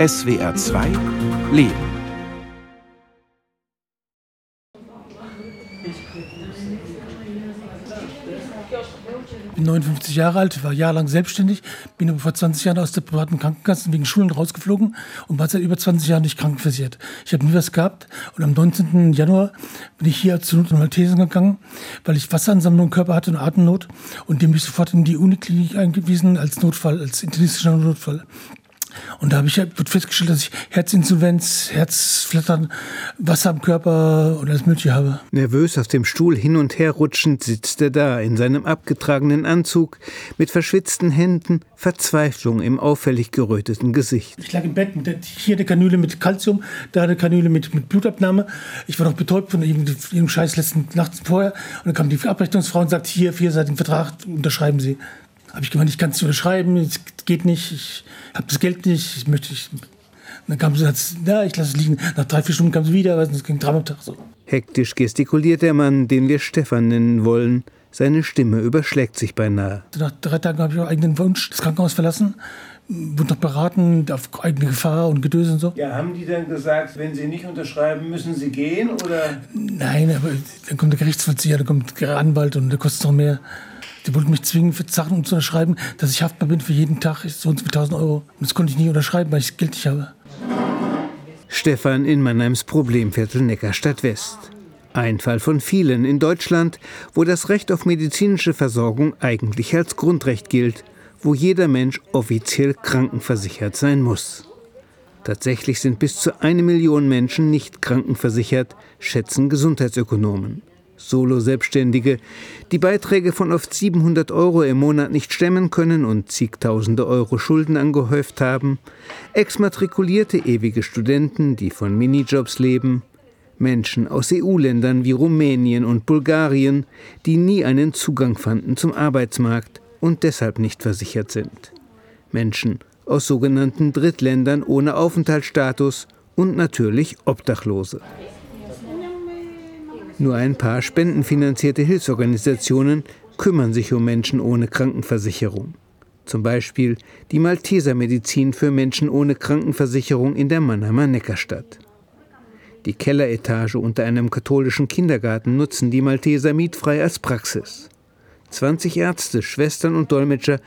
SWR 2 Leben. Ich bin 59 Jahre alt, war jahrelang selbstständig, bin aber vor 20 Jahren aus der privaten Krankenkasse wegen Schulen rausgeflogen und war seit über 20 Jahren nicht krankenversichert. Ich habe nie was gehabt und am 19. Januar bin ich hier und Maltesen gegangen, weil ich Wasseransammlung im Körper hatte und Atemnot und dem bin ich sofort in die Uniklinik eingewiesen als Notfall, als internistischer Notfall. Und da habe ich wird festgestellt, dass ich Herzinsolvenz, Herzflattern, Wasser am Körper und alles Mögliche habe. Nervös auf dem Stuhl hin und her rutschend sitzt er da in seinem abgetragenen Anzug mit verschwitzten Händen, Verzweiflung im auffällig geröteten Gesicht. Ich lag im Bett hier eine Kanüle mit Kalzium, da eine Kanüle mit, mit Blutabnahme. Ich war noch betäubt von irgendeinem Scheiß letzten Nacht vorher. Und dann kam die Abrechnungsfrau und sagt, hier, vierseitigen Vertrag, unterschreiben Sie. Habe ich gemeint, ich kann es nicht unterschreiben, es geht nicht, ich habe das Geld nicht, ich möchte. Ich, dann kam sie, ja, ich lasse es liegen. Nach drei, vier Stunden kam sie wieder, es ging dreimal am Tag so. Hektisch gestikuliert der Mann, den wir Stefan nennen wollen. Seine Stimme überschlägt sich beinahe. Nach drei Tagen habe ich auch eigenen Wunsch das Krankenhaus verlassen. Wurde noch beraten auf eigene Gefahr und Gedöse und so. Ja, haben die dann gesagt, wenn Sie nicht unterschreiben, müssen Sie gehen? Oder? Nein, aber dann kommt der Gerichtsvollzieher, dann kommt der Anwalt und der kostet noch mehr. Die wollten mich zwingen, für Sachen zu unterschreiben, dass ich haftbar bin für jeden Tag, so und so 1000 Euro. Und das konnte ich nie unterschreiben, weil ich das Geld nicht habe. Stefan in Mannheims Problemviertel Neckarstadt West. Ein Fall von vielen in Deutschland, wo das Recht auf medizinische Versorgung eigentlich als Grundrecht gilt, wo jeder Mensch offiziell krankenversichert sein muss. Tatsächlich sind bis zu eine Million Menschen nicht krankenversichert, schätzen Gesundheitsökonomen. Solo-Selbstständige, die Beiträge von oft 700 Euro im Monat nicht stemmen können und zigtausende Euro Schulden angehäuft haben, exmatrikulierte ewige Studenten, die von Minijobs leben, Menschen aus EU-Ländern wie Rumänien und Bulgarien, die nie einen Zugang fanden zum Arbeitsmarkt und deshalb nicht versichert sind. Menschen aus sogenannten Drittländern ohne Aufenthaltsstatus und natürlich Obdachlose. Nur ein paar spendenfinanzierte Hilfsorganisationen kümmern sich um Menschen ohne Krankenversicherung. Zum Beispiel die Malteser Medizin für Menschen ohne Krankenversicherung in der Mannheimer Neckarstadt. Die Kelleretage unter einem katholischen Kindergarten nutzen die Malteser mietfrei als Praxis. 20 Ärzte, Schwestern und Dolmetscher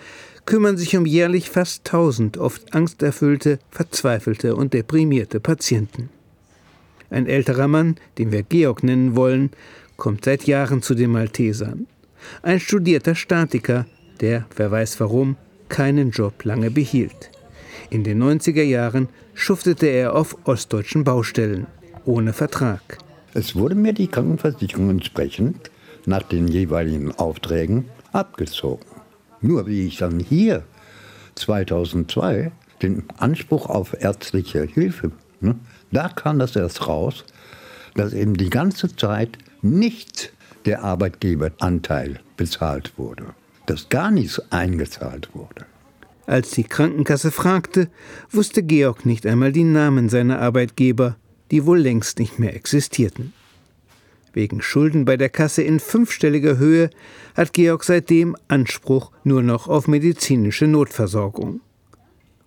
kümmern sich um jährlich fast 1000 oft angsterfüllte, verzweifelte und deprimierte Patienten. Ein älterer Mann, den wir Georg nennen wollen, kommt seit Jahren zu den Maltesern. Ein studierter Statiker, der, wer weiß warum, keinen Job lange behielt. In den 90er Jahren schuftete er auf ostdeutschen Baustellen, ohne Vertrag. Es wurde mir die Krankenversicherung entsprechend nach den jeweiligen Aufträgen abgezogen. Nur wie ich dann hier 2002 den Anspruch auf ärztliche Hilfe ne, da kam das erst raus, dass eben die ganze Zeit nicht der Arbeitgeberanteil bezahlt wurde, dass gar nichts eingezahlt wurde. Als die Krankenkasse fragte, wusste Georg nicht einmal die Namen seiner Arbeitgeber, die wohl längst nicht mehr existierten. Wegen Schulden bei der Kasse in fünfstelliger Höhe hat Georg seitdem Anspruch nur noch auf medizinische Notversorgung.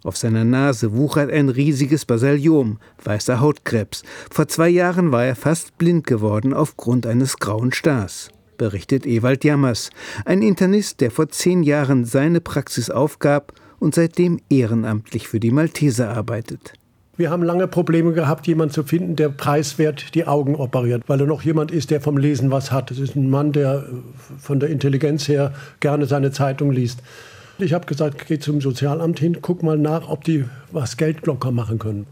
Auf seiner Nase wuchert ein riesiges Basaliom, weißer Hautkrebs. Vor zwei Jahren war er fast blind geworden aufgrund eines grauen Stars, berichtet Ewald Jammers, ein Internist, der vor zehn Jahren seine Praxis aufgab und seitdem ehrenamtlich für die Malteser arbeitet. Wir haben lange Probleme gehabt, jemanden zu finden, der preiswert die Augen operiert, weil er noch jemand ist, der vom Lesen was hat. Das ist ein Mann, der von der Intelligenz her gerne seine Zeitung liest. Ich habe gesagt, geh zum Sozialamt hin, guck mal nach, ob die was Geld locker machen können.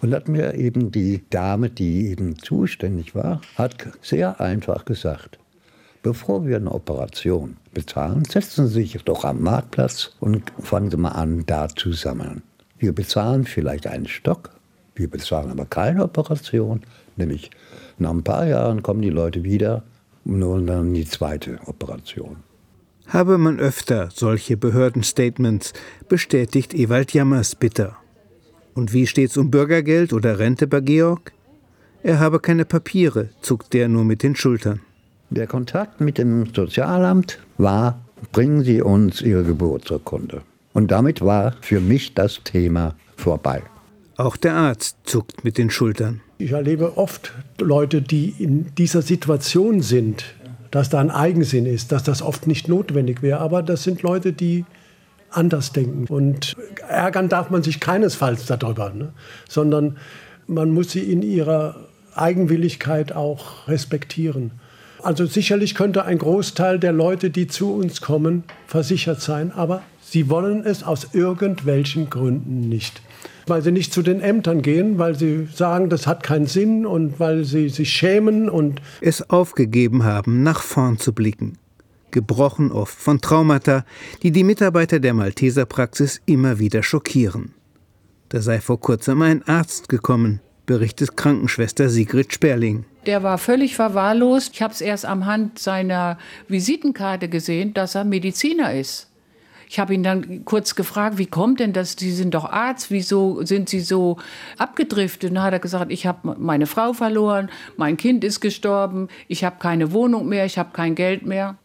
Und hat mir eben die Dame, die eben zuständig war, hat sehr einfach gesagt, bevor wir eine Operation bezahlen, setzen Sie sich doch am Marktplatz und fangen Sie mal an, da zu sammeln. Wir bezahlen vielleicht einen Stock, wir bezahlen aber keine Operation, nämlich nach ein paar Jahren kommen die Leute wieder und holen dann die zweite Operation habe man öfter solche Behördenstatements, bestätigt Ewald Jammers bitter. Und wie steht's um Bürgergeld oder Rente bei Georg? Er habe keine Papiere, zuckt der nur mit den Schultern. Der Kontakt mit dem Sozialamt war, bringen Sie uns Ihre Geburtsurkunde. Und damit war für mich das Thema vorbei. Auch der Arzt zuckt mit den Schultern. Ich erlebe oft Leute, die in dieser Situation sind, dass da ein Eigensinn ist, dass das oft nicht notwendig wäre. Aber das sind Leute, die anders denken. Und ärgern darf man sich keinesfalls darüber, ne? sondern man muss sie in ihrer Eigenwilligkeit auch respektieren. Also sicherlich könnte ein Großteil der Leute, die zu uns kommen, versichert sein, aber sie wollen es aus irgendwelchen Gründen nicht. Weil sie nicht zu den Ämtern gehen, weil sie sagen, das hat keinen Sinn und weil sie sich schämen und es aufgegeben haben, nach vorn zu blicken. Gebrochen oft von Traumata, die die Mitarbeiter der Malteserpraxis immer wieder schockieren. Da sei vor kurzem ein Arzt gekommen, berichtet Krankenschwester Sigrid Sperling. Der war völlig verwahrlost. Ich habe es erst am Hand seiner Visitenkarte gesehen, dass er Mediziner ist. Ich habe ihn dann kurz gefragt, wie kommt denn das? Sie sind doch Arzt, wieso sind Sie so abgedriftet? Und dann hat er gesagt, ich habe meine Frau verloren, mein Kind ist gestorben, ich habe keine Wohnung mehr, ich habe kein Geld mehr.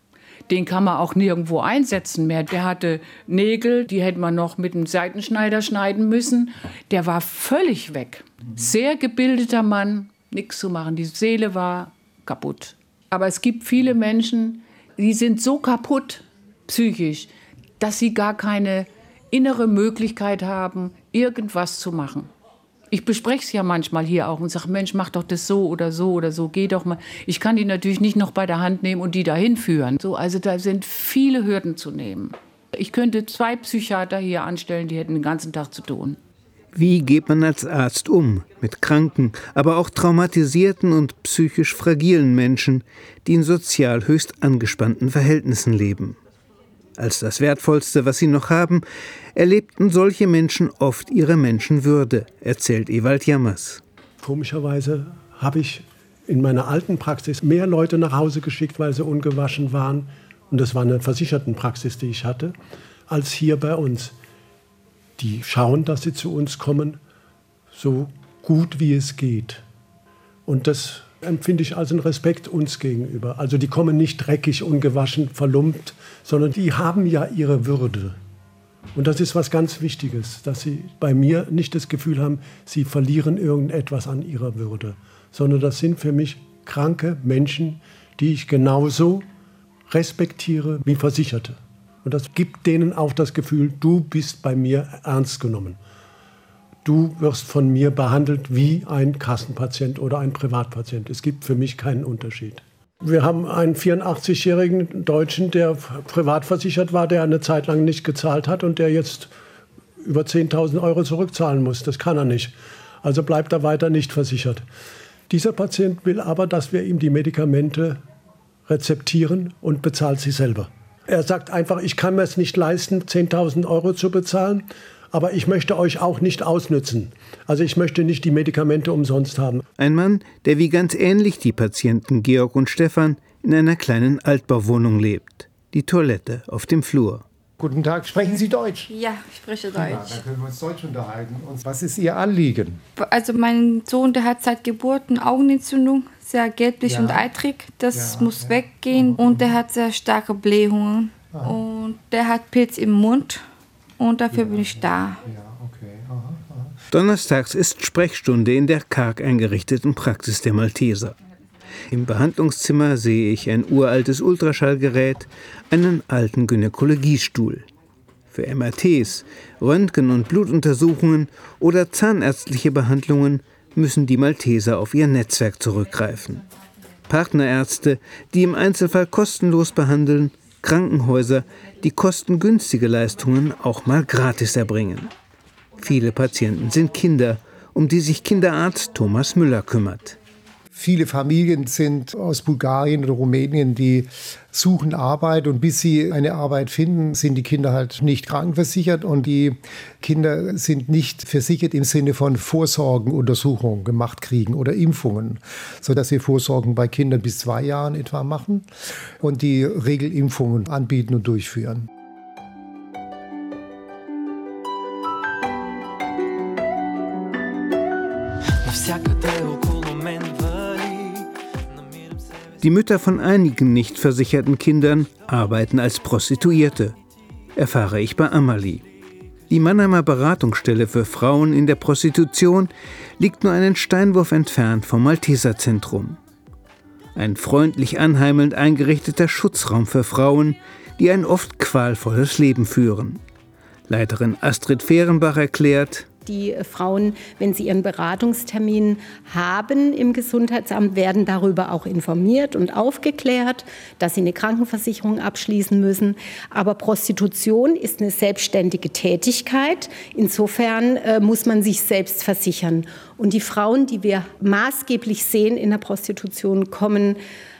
Den kann man auch nirgendwo einsetzen mehr. Der hatte Nägel, die hätte man noch mit einem Seitenschneider schneiden müssen. Der war völlig weg. Sehr gebildeter Mann, nichts zu machen. Die Seele war kaputt. Aber es gibt viele Menschen, die sind so kaputt psychisch, dass sie gar keine innere Möglichkeit haben, irgendwas zu machen. Ich bespreche es ja manchmal hier auch und sage, Mensch, mach doch das so oder so oder so, geh doch mal. Ich kann die natürlich nicht noch bei der Hand nehmen und die dahin führen. So, also da sind viele Hürden zu nehmen. Ich könnte zwei Psychiater hier anstellen, die hätten den ganzen Tag zu tun. Wie geht man als Arzt um mit kranken, aber auch traumatisierten und psychisch fragilen Menschen, die in sozial höchst angespannten Verhältnissen leben? Als das Wertvollste, was sie noch haben, erlebten solche Menschen oft ihre Menschenwürde, erzählt Ewald Jammers. Komischerweise habe ich in meiner alten Praxis mehr Leute nach Hause geschickt, weil sie ungewaschen waren. Und das war eine Versichertenpraxis, die ich hatte, als hier bei uns. Die schauen, dass sie zu uns kommen, so gut wie es geht. Und das empfinde ich als einen Respekt uns gegenüber. Also die kommen nicht dreckig, ungewaschen, verlumpt, sondern die haben ja ihre Würde. Und das ist was ganz Wichtiges, dass sie bei mir nicht das Gefühl haben, sie verlieren irgendetwas an ihrer Würde, sondern das sind für mich kranke Menschen, die ich genauso respektiere wie Versicherte. Und das gibt denen auch das Gefühl, du bist bei mir ernst genommen du wirst von mir behandelt wie ein Kassenpatient oder ein Privatpatient. Es gibt für mich keinen Unterschied. Wir haben einen 84-jährigen Deutschen, der privat versichert war, der eine Zeit lang nicht gezahlt hat und der jetzt über 10.000 Euro zurückzahlen muss. Das kann er nicht. Also bleibt er weiter nicht versichert. Dieser Patient will aber, dass wir ihm die Medikamente rezeptieren und bezahlt sie selber. Er sagt einfach, ich kann mir es nicht leisten, 10.000 Euro zu bezahlen aber ich möchte euch auch nicht ausnützen. Also ich möchte nicht die Medikamente umsonst haben. Ein Mann, der wie ganz ähnlich die Patienten Georg und Stefan in einer kleinen Altbauwohnung lebt. Die Toilette auf dem Flur. Guten Tag, sprechen Sie Deutsch? Ja, ich spreche Deutsch. Ja, dann können wir uns Deutsch unterhalten. Und was ist Ihr Anliegen? Also mein Sohn, der hat seit Geburt eine Augenentzündung, sehr gelblich ja. und eitrig. Das ja, muss weggehen. Und der hat sehr starke Blähungen. Ah. Und der hat Pilz im Mund und dafür bin ich da. Donnerstags ist Sprechstunde in der karg eingerichteten Praxis der Malteser. Im Behandlungszimmer sehe ich ein uraltes Ultraschallgerät, einen alten Gynäkologiestuhl. Für MRTs, Röntgen- und Blutuntersuchungen oder zahnärztliche Behandlungen müssen die Malteser auf ihr Netzwerk zurückgreifen. Partnerärzte, die im Einzelfall kostenlos behandeln, Krankenhäuser, die kostengünstige Leistungen auch mal gratis erbringen. Viele Patienten sind Kinder, um die sich Kinderarzt Thomas Müller kümmert. Viele Familien sind aus Bulgarien oder Rumänien, die suchen Arbeit und bis sie eine Arbeit finden, sind die Kinder halt nicht krankenversichert und die Kinder sind nicht versichert im Sinne von Vorsorgenuntersuchungen gemacht kriegen oder Impfungen, sodass wir Vorsorgen bei Kindern bis zwei Jahren etwa machen und die Regelimpfungen anbieten und durchführen. Die Mütter von einigen nicht versicherten Kindern arbeiten als Prostituierte, erfahre ich bei Amalie. Die Mannheimer Beratungsstelle für Frauen in der Prostitution liegt nur einen Steinwurf entfernt vom Malteser Zentrum. Ein freundlich anheimelnd eingerichteter Schutzraum für Frauen, die ein oft qualvolles Leben führen. Leiterin Astrid Fehrenbach erklärt, die Frauen, wenn sie ihren Beratungstermin haben im Gesundheitsamt, werden darüber auch informiert und aufgeklärt, dass sie eine Krankenversicherung abschließen müssen. Aber Prostitution ist eine selbstständige Tätigkeit. Insofern äh, muss man sich selbst versichern. Und die Frauen, die wir maßgeblich sehen in der Prostitution, kommen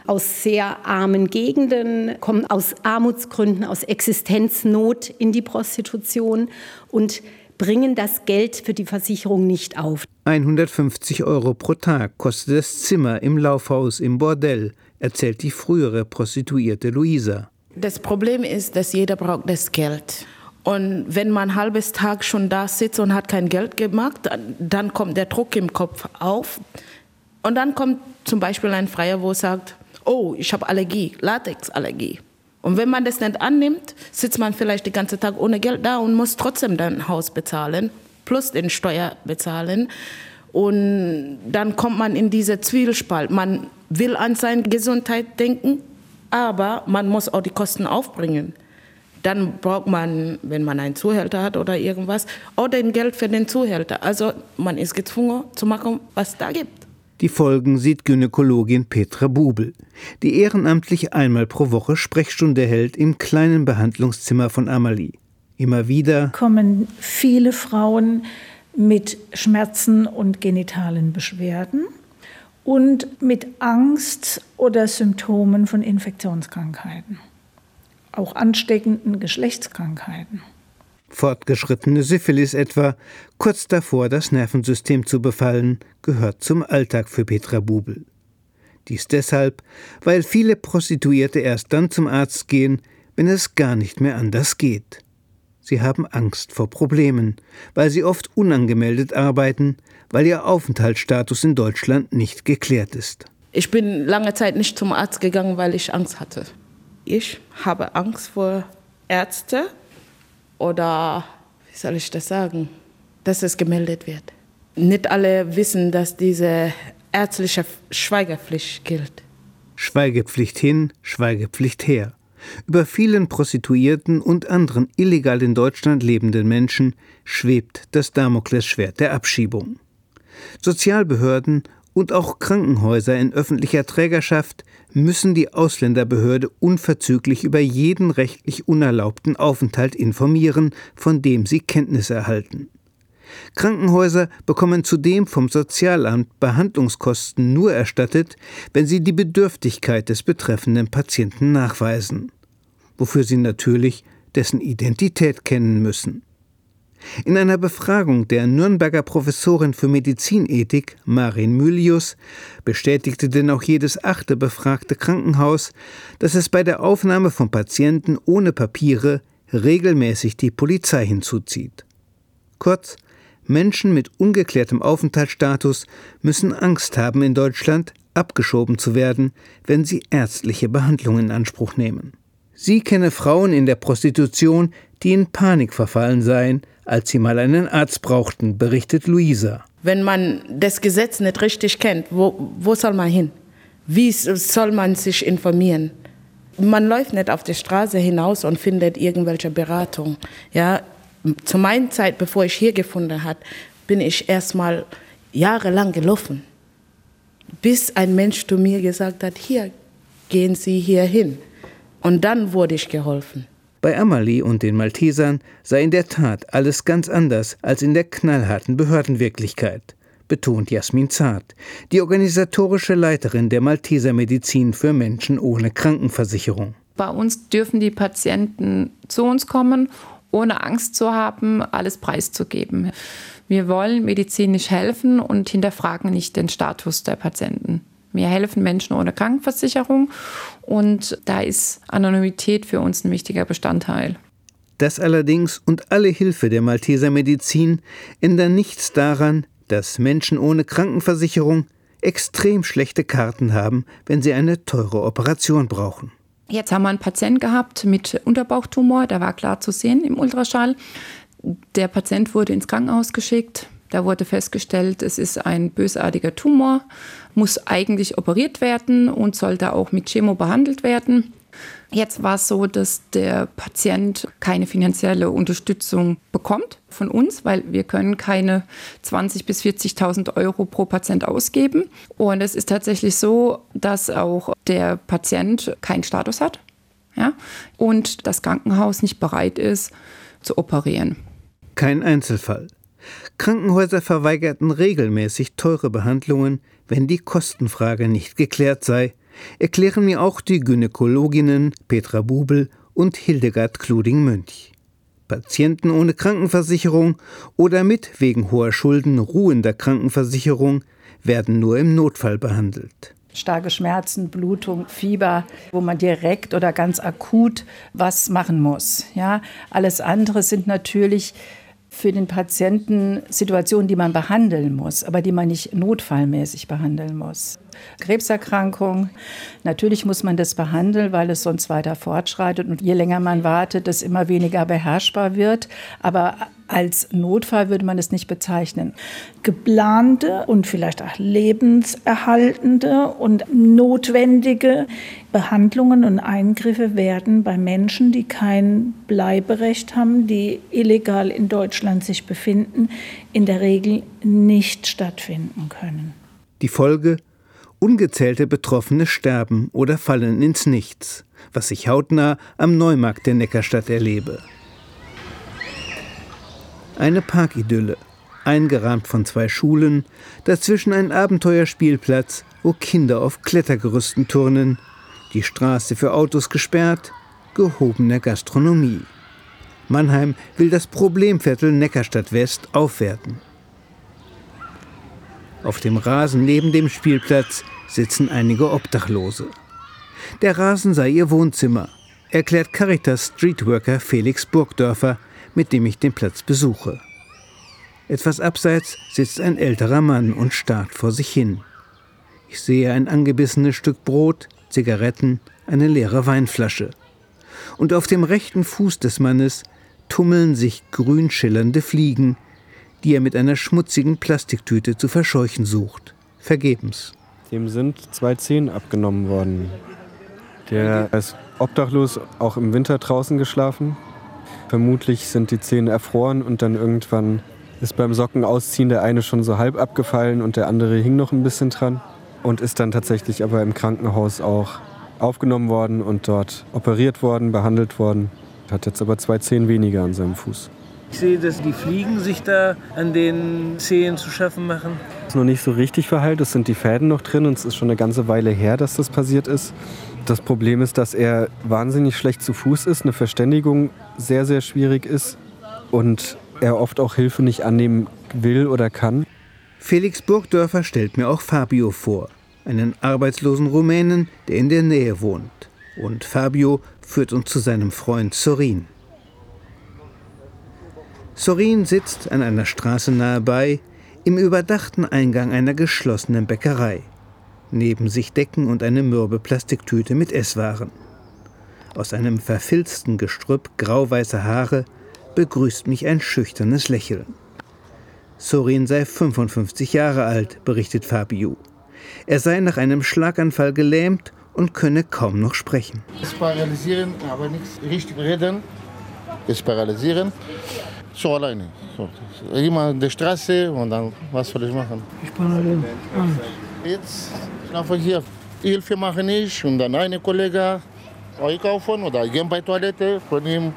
aus sehr armen Gegenden, kommen aus Armutsgründen, aus Existenznot in die Prostitution und bringen das Geld für die Versicherung nicht auf. 150 Euro pro Tag kostet das Zimmer im Laufhaus im Bordell, erzählt die frühere Prostituierte Luisa. Das Problem ist, dass jeder braucht das Geld. Und wenn man ein halbes Tag schon da sitzt und hat kein Geld gemacht, dann kommt der Druck im Kopf auf. Und dann kommt zum Beispiel ein Freier, wo sagt, oh, ich habe Allergie, Latexallergie. Und wenn man das nicht annimmt, sitzt man vielleicht den ganzen Tag ohne Geld da und muss trotzdem dein Haus bezahlen, plus den Steuer bezahlen. Und dann kommt man in diese Zwiespalt. Man will an seine Gesundheit denken, aber man muss auch die Kosten aufbringen. Dann braucht man, wenn man einen Zuhälter hat oder irgendwas, auch den Geld für den Zuhälter. Also man ist gezwungen zu machen, was da gibt. Die Folgen sieht Gynäkologin Petra Bubel, die ehrenamtlich einmal pro Woche Sprechstunde hält im kleinen Behandlungszimmer von Amalie. Immer wieder kommen viele Frauen mit Schmerzen und genitalen Beschwerden und mit Angst oder Symptomen von Infektionskrankheiten, auch ansteckenden Geschlechtskrankheiten fortgeschrittene Syphilis etwa, kurz davor das Nervensystem zu befallen, gehört zum Alltag für Petra Bubel. Dies deshalb, weil viele Prostituierte erst dann zum Arzt gehen, wenn es gar nicht mehr anders geht. Sie haben Angst vor Problemen, weil sie oft unangemeldet arbeiten, weil ihr Aufenthaltsstatus in Deutschland nicht geklärt ist. Ich bin lange Zeit nicht zum Arzt gegangen, weil ich Angst hatte. Ich habe Angst vor Ärzten, oder, wie soll ich das sagen, dass es gemeldet wird. Nicht alle wissen, dass diese ärztliche Schweigepflicht gilt. Schweigepflicht hin, Schweigepflicht her. Über vielen Prostituierten und anderen illegal in Deutschland lebenden Menschen schwebt das Damoklesschwert der Abschiebung. Sozialbehörden und auch Krankenhäuser in öffentlicher Trägerschaft müssen die Ausländerbehörde unverzüglich über jeden rechtlich unerlaubten Aufenthalt informieren, von dem sie Kenntnis erhalten. Krankenhäuser bekommen zudem vom Sozialamt Behandlungskosten nur erstattet, wenn sie die Bedürftigkeit des betreffenden Patienten nachweisen, wofür sie natürlich dessen Identität kennen müssen. In einer Befragung der Nürnberger Professorin für Medizinethik Marin Mylius bestätigte denn auch jedes achte befragte Krankenhaus, dass es bei der Aufnahme von Patienten ohne Papiere regelmäßig die Polizei hinzuzieht. Kurz, Menschen mit ungeklärtem Aufenthaltsstatus müssen Angst haben, in Deutschland abgeschoben zu werden, wenn sie ärztliche Behandlung in Anspruch nehmen. Sie kenne Frauen in der Prostitution, die in Panik verfallen seien, als sie mal einen Arzt brauchten, berichtet Luisa. Wenn man das Gesetz nicht richtig kennt, wo, wo soll man hin? Wie soll man sich informieren? Man läuft nicht auf die Straße hinaus und findet irgendwelche Beratung. Ja, zu meiner Zeit, bevor ich hier gefunden habe, bin ich erst mal jahrelang gelaufen, bis ein Mensch zu mir gesagt hat, hier gehen Sie hier hin. Und dann wurde ich geholfen. Bei Amalie und den Maltesern sei in der Tat alles ganz anders als in der knallharten Behördenwirklichkeit, betont Jasmin Zart, die organisatorische Leiterin der Malteser Medizin für Menschen ohne Krankenversicherung. Bei uns dürfen die Patienten zu uns kommen, ohne Angst zu haben, alles preiszugeben. Wir wollen medizinisch helfen und hinterfragen nicht den Status der Patienten. Wir helfen Menschen ohne Krankenversicherung und da ist Anonymität für uns ein wichtiger Bestandteil. Das allerdings und alle Hilfe der Malteser Medizin ändern nichts daran, dass Menschen ohne Krankenversicherung extrem schlechte Karten haben, wenn sie eine teure Operation brauchen. Jetzt haben wir einen Patienten gehabt mit Unterbauchtumor, der war klar zu sehen im Ultraschall. Der Patient wurde ins Krankenhaus geschickt. Da wurde festgestellt, es ist ein bösartiger Tumor, muss eigentlich operiert werden und sollte auch mit Chemo behandelt werden. Jetzt war es so, dass der Patient keine finanzielle Unterstützung bekommt von uns, weil wir können keine 20.000 bis 40.000 Euro pro Patient ausgeben. Und es ist tatsächlich so, dass auch der Patient keinen Status hat ja, und das Krankenhaus nicht bereit ist zu operieren. Kein Einzelfall. Krankenhäuser verweigerten regelmäßig teure Behandlungen, wenn die Kostenfrage nicht geklärt sei, erklären mir auch die Gynäkologinnen Petra Bubel und Hildegard Kluding-Mönch. Patienten ohne Krankenversicherung oder mit wegen hoher Schulden ruhender Krankenversicherung werden nur im Notfall behandelt. Starke Schmerzen, Blutung, Fieber, wo man direkt oder ganz akut was machen muss. Ja, alles andere sind natürlich für den Patienten Situationen, die man behandeln muss, aber die man nicht notfallmäßig behandeln muss. Krebserkrankung, natürlich muss man das behandeln, weil es sonst weiter fortschreitet und je länger man wartet, es immer weniger beherrschbar wird. Aber als Notfall würde man es nicht bezeichnen. Geplante und vielleicht auch lebenserhaltende und notwendige Behandlungen und Eingriffe werden bei Menschen, die kein Bleiberecht haben, die illegal in Deutschland sich befinden, in der Regel nicht stattfinden können. Die Folge Ungezählte Betroffene sterben oder fallen ins Nichts, was ich hautnah am Neumarkt der Neckarstadt erlebe. Eine Parkidylle, eingerahmt von zwei Schulen, dazwischen ein Abenteuerspielplatz, wo Kinder auf Klettergerüsten turnen, die Straße für Autos gesperrt, gehobene Gastronomie. Mannheim will das Problemviertel Neckarstadt West aufwerten. Auf dem Rasen neben dem Spielplatz sitzen einige Obdachlose. Der Rasen sei ihr Wohnzimmer, erklärt Caritas Streetworker Felix Burgdörfer, mit dem ich den Platz besuche. Etwas abseits sitzt ein älterer Mann und starrt vor sich hin. Ich sehe ein angebissenes Stück Brot, Zigaretten, eine leere Weinflasche. Und auf dem rechten Fuß des Mannes tummeln sich grün schillernde Fliegen, die er mit einer schmutzigen Plastiktüte zu verscheuchen sucht. Vergebens. Dem sind zwei Zehen abgenommen worden. Der ist obdachlos auch im Winter draußen geschlafen. Vermutlich sind die Zähne erfroren und dann irgendwann ist beim Socken ausziehen der eine schon so halb abgefallen und der andere hing noch ein bisschen dran und ist dann tatsächlich aber im Krankenhaus auch aufgenommen worden und dort operiert worden, behandelt worden. Hat jetzt aber zwei Zehen weniger an seinem Fuß. Ich sehe, dass die Fliegen sich da an den Zehen zu schaffen machen. Ist noch nicht so richtig verheilt, es sind die Fäden noch drin und es ist schon eine ganze Weile her, dass das passiert ist. Das Problem ist, dass er wahnsinnig schlecht zu Fuß ist, eine Verständigung sehr, sehr schwierig ist und er oft auch Hilfe nicht annehmen will oder kann. Felix Burgdörfer stellt mir auch Fabio vor, einen arbeitslosen Rumänen, der in der Nähe wohnt. Und Fabio führt uns zu seinem Freund Sorin. Sorin sitzt an einer Straße nahe bei, im überdachten Eingang einer geschlossenen Bäckerei. Neben sich Decken und eine mürbe Plastiktüte mit Esswaren. Aus einem verfilzten Gestrüpp grauweißer Haare begrüßt mich ein schüchternes Lächeln. Sorin sei 55 Jahre alt, berichtet Fabio. Er sei nach einem Schlaganfall gelähmt und könne kaum noch sprechen. Es paralysieren, aber nichts richtig reden. Es paralysieren so alleine. So. Immer an der Straße und dann, was soll ich machen? Ich bin allein. Jetzt schlafe ich hier. Hilfe mache ich und dann eine Kollege einkaufen oder gehen bei Toilette von ihm.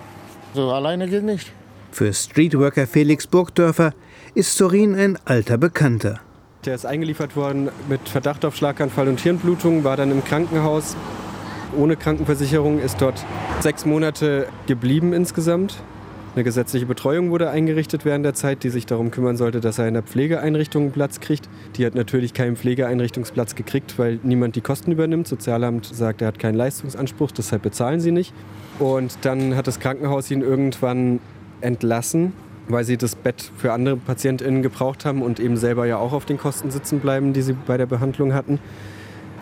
So alleine geht nicht. Für Streetworker Felix Burgdörfer ist Sorin ein alter Bekannter. Der ist eingeliefert worden mit Verdacht auf Schlaganfall und Hirnblutung, war dann im Krankenhaus ohne Krankenversicherung, ist dort sechs Monate geblieben insgesamt. Eine gesetzliche Betreuung wurde eingerichtet während der Zeit, die sich darum kümmern sollte, dass er in der Pflegeeinrichtung Platz kriegt. Die hat natürlich keinen Pflegeeinrichtungsplatz gekriegt, weil niemand die Kosten übernimmt. Sozialamt sagt, er hat keinen Leistungsanspruch, deshalb bezahlen sie nicht. Und dann hat das Krankenhaus ihn irgendwann entlassen, weil sie das Bett für andere PatientInnen gebraucht haben und eben selber ja auch auf den Kosten sitzen bleiben, die sie bei der Behandlung hatten.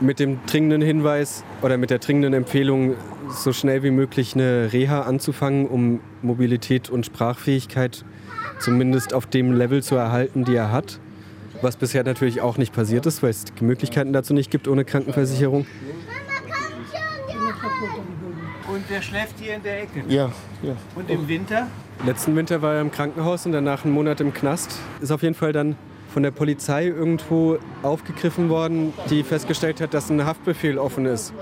Mit dem dringenden Hinweis oder mit der dringenden Empfehlung, so schnell wie möglich eine Reha anzufangen, um Mobilität und Sprachfähigkeit zumindest auf dem Level zu erhalten, die er hat. Was bisher natürlich auch nicht passiert ist, weil es die Möglichkeiten dazu nicht gibt ohne Krankenversicherung. Und der schläft hier in der Ecke? Ja, ja. Und im Winter? Letzten Winter war er im Krankenhaus und danach einen Monat im Knast. Ist auf jeden Fall dann von der Polizei irgendwo aufgegriffen worden, die festgestellt hat, dass ein Haftbefehl offen ist.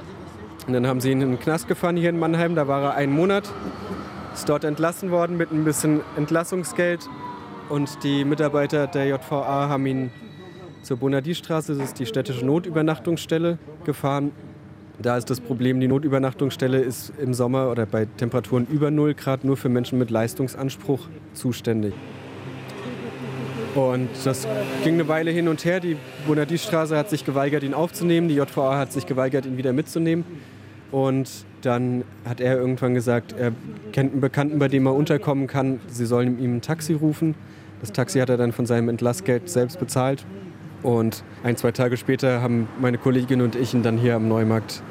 Und dann haben sie ihn in den Knast gefahren hier in Mannheim. Da war er einen Monat, ist dort entlassen worden mit ein bisschen Entlassungsgeld. Und die Mitarbeiter der JVA haben ihn zur Bonadie-Straße, das ist die städtische Notübernachtungsstelle, gefahren. Da ist das Problem, die Notübernachtungsstelle ist im Sommer oder bei Temperaturen über 0 Grad nur für Menschen mit Leistungsanspruch zuständig. Und das ging eine Weile hin und her. Die Bonadie-Straße hat sich geweigert, ihn aufzunehmen. Die JVA hat sich geweigert, ihn wieder mitzunehmen. Und dann hat er irgendwann gesagt, er kennt einen Bekannten, bei dem er unterkommen kann. Sie sollen ihm ein Taxi rufen. Das Taxi hat er dann von seinem Entlassgeld selbst bezahlt. Und ein, zwei Tage später haben meine Kollegin und ich ihn dann hier am Neumarkt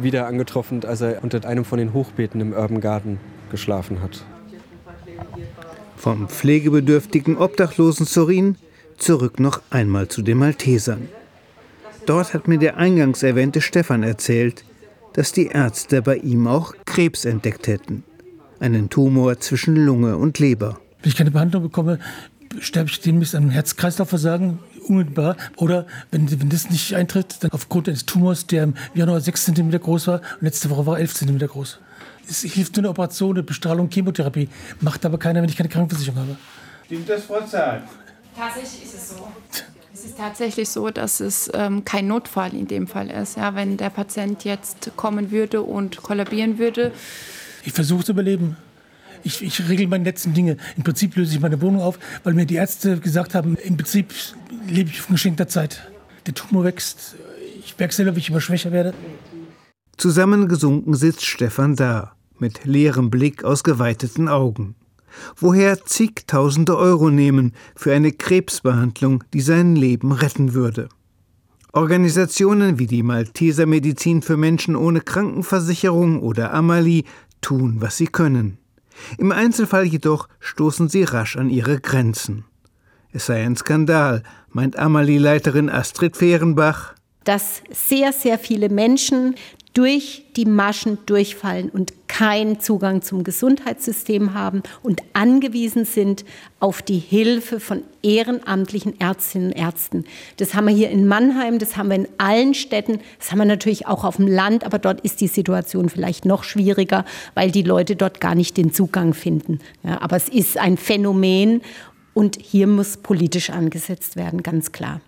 wieder angetroffen, als er unter einem von den Hochbeeten im Urban Garden geschlafen hat. Vom pflegebedürftigen Obdachlosen Sorin zurück noch einmal zu den Maltesern. Dort hat mir der eingangs erwähnte Stefan erzählt, dass die Ärzte bei ihm auch Krebs entdeckt hätten. Einen Tumor zwischen Lunge und Leber. Wenn ich keine Behandlung bekomme, sterbe ich demnächst an Herz-Kreislauf-Versagen unmittelbar. Oder wenn, wenn das nicht eintritt, dann aufgrund eines Tumors, der im Januar 6 cm groß war und letzte Woche war 11 cm groß. Es hilft nur eine Operation, eine Bestrahlung, Chemotherapie. Macht aber keiner, wenn ich keine Krankenversicherung habe. Stimmt das, Frau Zahl? Tatsächlich ist es so. Es ist tatsächlich so, dass es ähm, kein Notfall in dem Fall ist. Ja, wenn der Patient jetzt kommen würde und kollabieren würde. Ich versuche zu überleben. Ich, ich regle meine letzten Dinge. Im Prinzip löse ich meine Wohnung auf, weil mir die Ärzte gesagt haben, im Prinzip lebe ich auf geschenkter Zeit. Der Tumor wächst. Ich merke selber, wie ich immer schwächer werde. Zusammengesunken sitzt Stefan da, mit leerem Blick aus geweiteten Augen. Woher zigtausende Euro nehmen für eine Krebsbehandlung, die sein Leben retten würde? Organisationen wie die Malteser Medizin für Menschen ohne Krankenversicherung oder Amali tun, was sie können. Im Einzelfall jedoch stoßen sie rasch an ihre Grenzen. Es sei ein Skandal, meint Amali-Leiterin Astrid Fehrenbach. Dass sehr, sehr viele Menschen durch die Maschen durchfallen und keinen Zugang zum Gesundheitssystem haben und angewiesen sind auf die Hilfe von ehrenamtlichen Ärztinnen und Ärzten. Das haben wir hier in Mannheim, das haben wir in allen Städten, das haben wir natürlich auch auf dem Land, aber dort ist die Situation vielleicht noch schwieriger, weil die Leute dort gar nicht den Zugang finden. Ja, aber es ist ein Phänomen und hier muss politisch angesetzt werden, ganz klar.